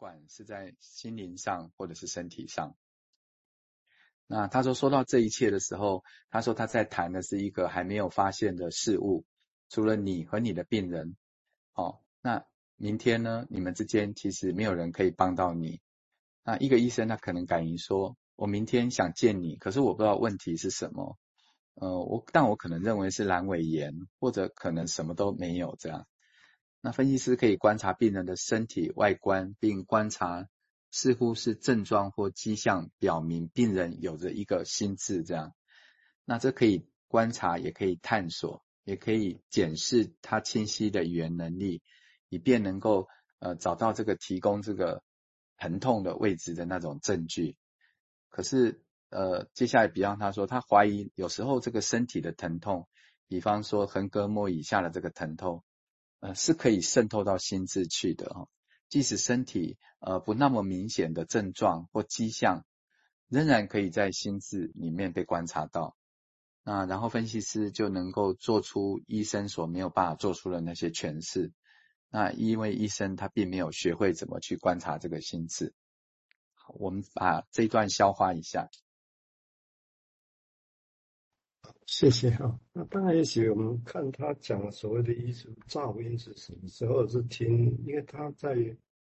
不管是在心灵上或者是身体上。那他说说到这一切的时候，他说他在谈的是一个还没有发现的事物，除了你和你的病人，哦，那明天呢，你们之间其实没有人可以帮到你。那一个医生他可能敢于说，我明天想见你，可是我不知道问题是什么，呃，我但我可能认为是阑尾炎，或者可能什么都没有这样。那分析师可以观察病人的身体外观，并观察。似乎是症状或迹象表明病人有着一个心智，这样，那这可以观察，也可以探索，也可以检视他清晰的语言能力，以便能够呃找到这个提供这个疼痛的位置的那种证据。可是呃接下来比方他说他怀疑有时候这个身体的疼痛，比方说横膈膜以下的这个疼痛，呃是可以渗透到心智去的哦。即使身体呃不那么明显的症状或迹象，仍然可以在心智里面被观察到。那然后分析师就能够做出医生所没有办法做出的那些诠释。那因为医生他并没有学会怎么去观察这个心智。我们把这一段消化一下。谢谢哈。那当然，也许我们看他讲所谓的艺术噪音是什么时候是听，因为他在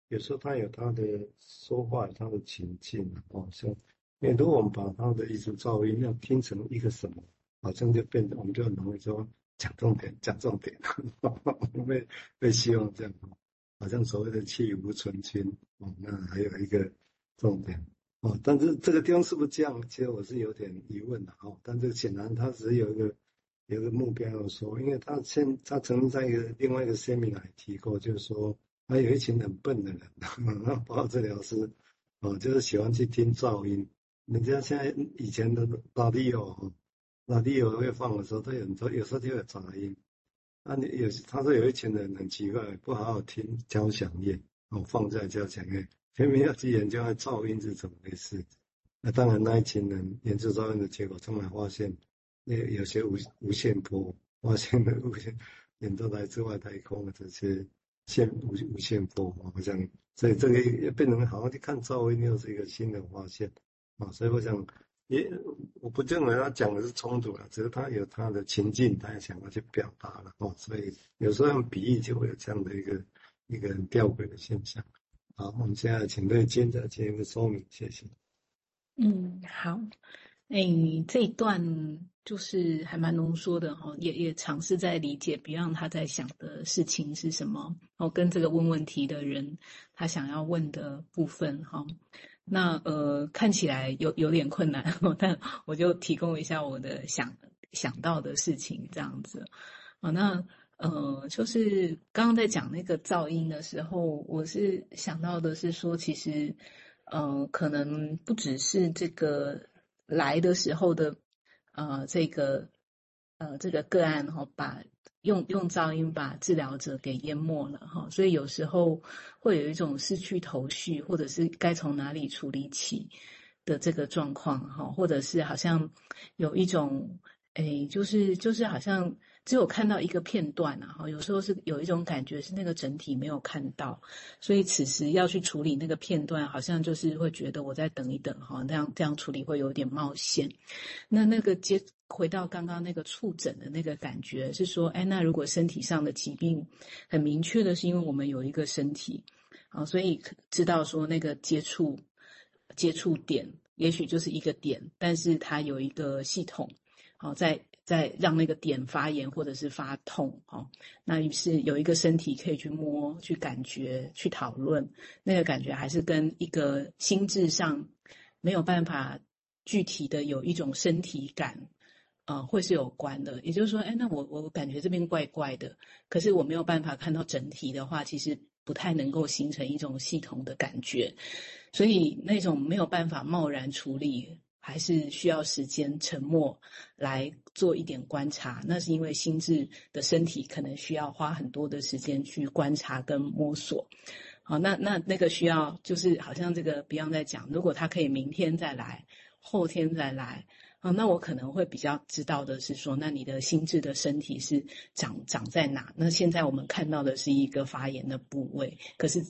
有时候他有他的说话，他的情境哦，像，因为如果我们把他的艺术噪音要听成一个什么，好像就变得我们就很容易说讲重点，讲重点，我们会会希望这样，好像所谓的气无存菁哦，那还有一个重点。哦，但是这个地方是不是这样？其实我是有点疑问的哦。但这个显然他只是有一个有个目标要说，因为他现他曾经在一个另外一个 seminar 提过，就是说他有一群很笨的人，那包括治疗师哦，就是喜欢去听噪音。人家现在以前的 radio，radio 会放的时候，他有时候有时候就有杂音。那你有他说有一群人很奇怪，不好好听交响乐哦，放在交响乐。偏偏要去研究噪音是怎么回事？那当然，那一群人研究噪音的结果，后来发现，那有些无无线波，发现的无线，很多来自外太空的这些线无无线波，好像，所以这个也变成好像去看噪音又是一个新的发现啊。所以我想，也我不认为他讲的是冲突了，只是他有他的情境，他也想要去表达了哦。所以有时候用比喻就会有这样的一个一个吊诡的现象。好，我们现在请对接着进一个说明，谢谢。嗯，好，哎、欸，这一段就是还蛮浓缩的哈，也也尝试在理解 Beyond 他在想的事情是什么，哦，跟这个问问题的人他想要问的部分哈，那呃看起来有有点困难，但我就提供一下我的想想到的事情这样子，好，那。呃，就是刚刚在讲那个噪音的时候，我是想到的是说，其实，呃，可能不只是这个来的时候的，呃，这个，呃，这个个案哈，把用用噪音把治疗者给淹没了哈，所以有时候会有一种失去头绪，或者是该从哪里处理起的这个状况哈，或者是好像有一种，诶，就是就是好像。只有看到一个片段啊，哈，有时候是有一种感觉是那个整体没有看到，所以此时要去处理那个片段，好像就是会觉得我再等一等，哈，这样这样处理会有点冒险。那那个接回到刚刚那个触诊的那个感觉是说，哎，那如果身体上的疾病很明确的是因为我们有一个身体，啊，所以知道说那个接触接触点也许就是一个点，但是它有一个系统，好在。在让那个点发炎或者是发痛，哦，那于是有一个身体可以去摸、去感觉、去讨论，那个感觉还是跟一个心智上没有办法具体的有一种身体感，呃，会是有关的。也就是说，哎，那我我感觉这边怪怪的，可是我没有办法看到整体的话，其实不太能够形成一种系统的感觉，所以那种没有办法贸然处理。还是需要时间沉默来做一点观察，那是因为心智的身体可能需要花很多的时间去观察跟摸索。好，那那那个需要就是好像这个 Beyond 在讲，如果他可以明天再来，后天再来，啊，那我可能会比较知道的是说，那你的心智的身体是长长在哪？那现在我们看到的是一个发炎的部位，可是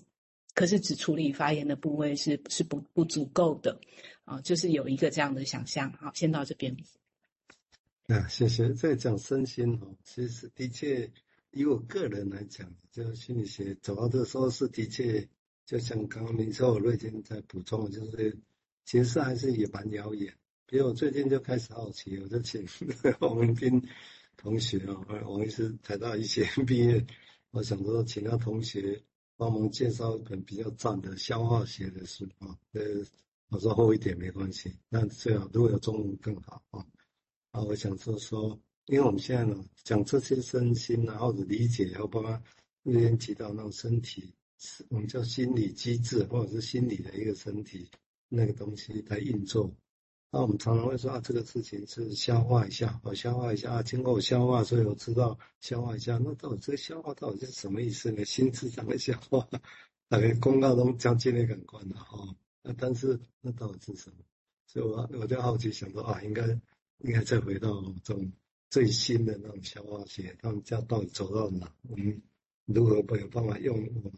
可是只处理发炎的部位是是不不足够的啊，就是有一个这样的想象。好，先到这边。啊，谢谢。在讲身心哦，其实的确，以我个人来讲，就心理学走到这时候是的确，就像刚刚明说，瑞金在补充，就是其实还是也蛮遥远。比如我最近就开始好奇，我就请 王文斌同学啊，王医师台大医学 毕业，我想说请他同学。帮忙介绍一本比较赞的消化学的书啊，呃，我说厚一点没关系，但最好如果有中文更好啊。啊，我想说说，因为我们现在呢讲这些身心啊，或者理解，然后包括那天提到那种身体，我们叫心理机制，或者是心理的一个身体那个东西在运作。那我们常常会说啊，这个事情是消化一下，我消化一下啊，经过我消化，所以我知道消化一下。那到底这个消化到底是什么意思呢？心智上的消化，大概公告中将近的感官的哈。那但是那到底是什么？所以我我就好奇想说啊，应该应该再回到这种最新的那种消化学，他们家到底走到哪？我们如何有办法用我们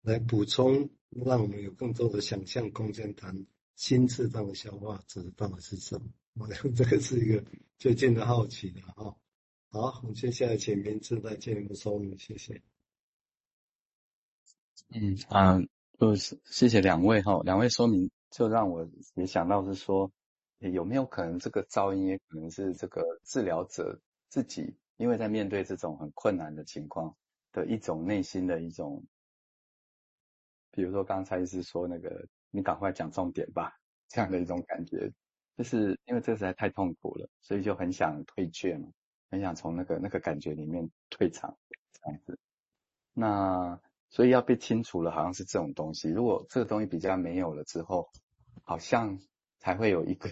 来补充，让我们有更多的想象空间谈？心智上的消化指的到底是什么？我 想这个是一个最近的好奇的哈。好，我们接下来请明志来进一步说明，谢谢。嗯啊，就是谢谢两位哈，两位说明就让我也想到是说，有没有可能这个噪音也可能是这个治疗者自己，因为在面对这种很困难的情况的一种内心的一种，比如说刚才是说那个。你赶快讲重点吧，这样的一种感觉，就是因为这实在太痛苦了，所以就很想退却嘛，很想从那个那个感觉里面退场，这样子。那所以要被清除了，好像是这种东西。如果这个东西比较没有了之后，好像才会有一个，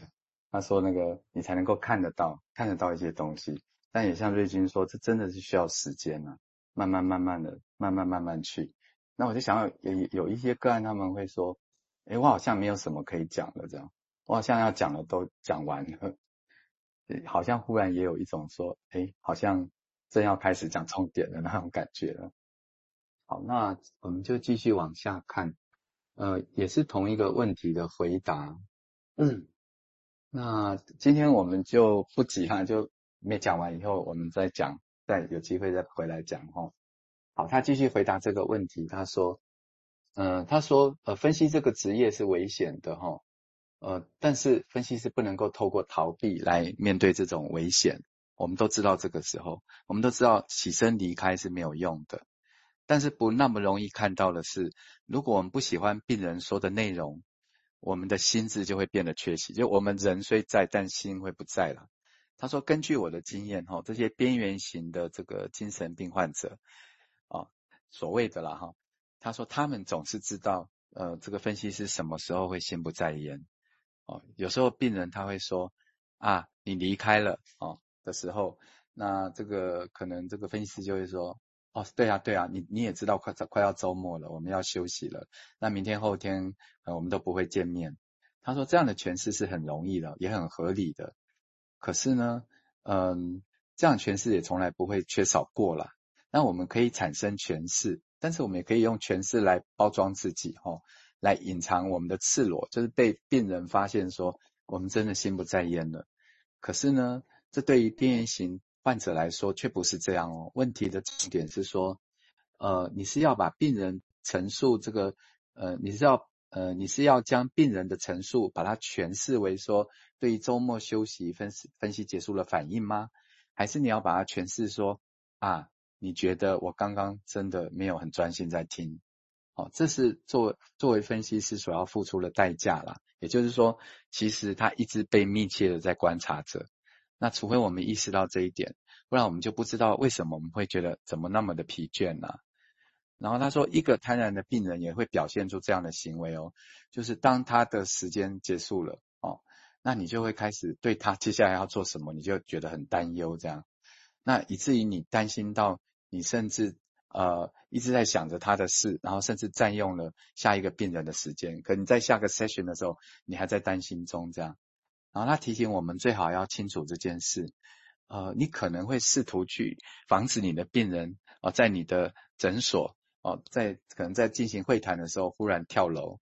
他说那个你才能够看得到，看得到一些东西。但也像瑞金说，这真的是需要时间啊，慢慢慢慢的，慢慢慢慢去。那我就想有有一些个案他们会说。诶，我好像没有什么可以讲的，这样，我好像要讲的都讲完了，好像忽然也有一种说，诶，好像正要开始讲重点的那种感觉了。好，那我们就继续往下看，呃，也是同一个问题的回答。嗯，那今天我们就不急哈，就没讲完以后我们再讲，再有机会再回来讲哈。好，他继续回答这个问题，他说。嗯、他说，呃，分析这个职业是危险的哈，呃，但是分析师不能够透过逃避来面对这种危险。我们都知道这个时候，我们都知道起身离开是没有用的，但是不那么容易看到的是，如果我们不喜欢病人说的内容，我们的心智就会变得缺席，就我们人虽在，但心会不在了。他说，根据我的经验哈，这些边缘型的这个精神病患者啊，所谓的啦哈。他说：“他们总是知道，呃，这个分析师什么时候会心不在焉，哦，有时候病人他会说，啊，你离开了，哦的时候，那这个可能这个分析师就会说，哦，对啊，对啊，你你也知道快快要周末了，我们要休息了，那明天后天，呃，我们都不会见面。他说这样的诠释是很容易的，也很合理的。可是呢，嗯，这样诠释也从来不会缺少过啦。那我们可以产生诠释。”但是我们也可以用诠释来包装自己，吼，来隐藏我们的赤裸，就是被病人发现说我们真的心不在焉了。可是呢，这对于边缘型患者来说却不是这样哦。问题的重点是说，呃，你是要把病人陈述这个，呃，你是要，呃，你是要将病人的陈述把它诠释为说对于周末休息分析分析结束了反应吗？还是你要把它诠释说啊？你觉得我刚刚真的没有很专心在听，哦，这是作作为分析师所要付出的代价啦。也就是说，其实他一直被密切的在观察着。那除非我们意识到这一点，不然我们就不知道为什么我们会觉得怎么那么的疲倦呢？然后他说，一个贪婪的病人也会表现出这样的行为哦，就是当他的时间结束了哦，那你就会开始对他接下来要做什么，你就觉得很担忧这样。那以至于你担心到你甚至呃一直在想着他的事，然后甚至占用了下一个病人的时间。可你在下个 session 的时候，你还在担心中这样。然后他提醒我们最好要清楚这件事。呃，你可能会试图去防止你的病人哦、呃，在你的诊所哦、哦，在可能在进行会谈的时候忽然跳楼，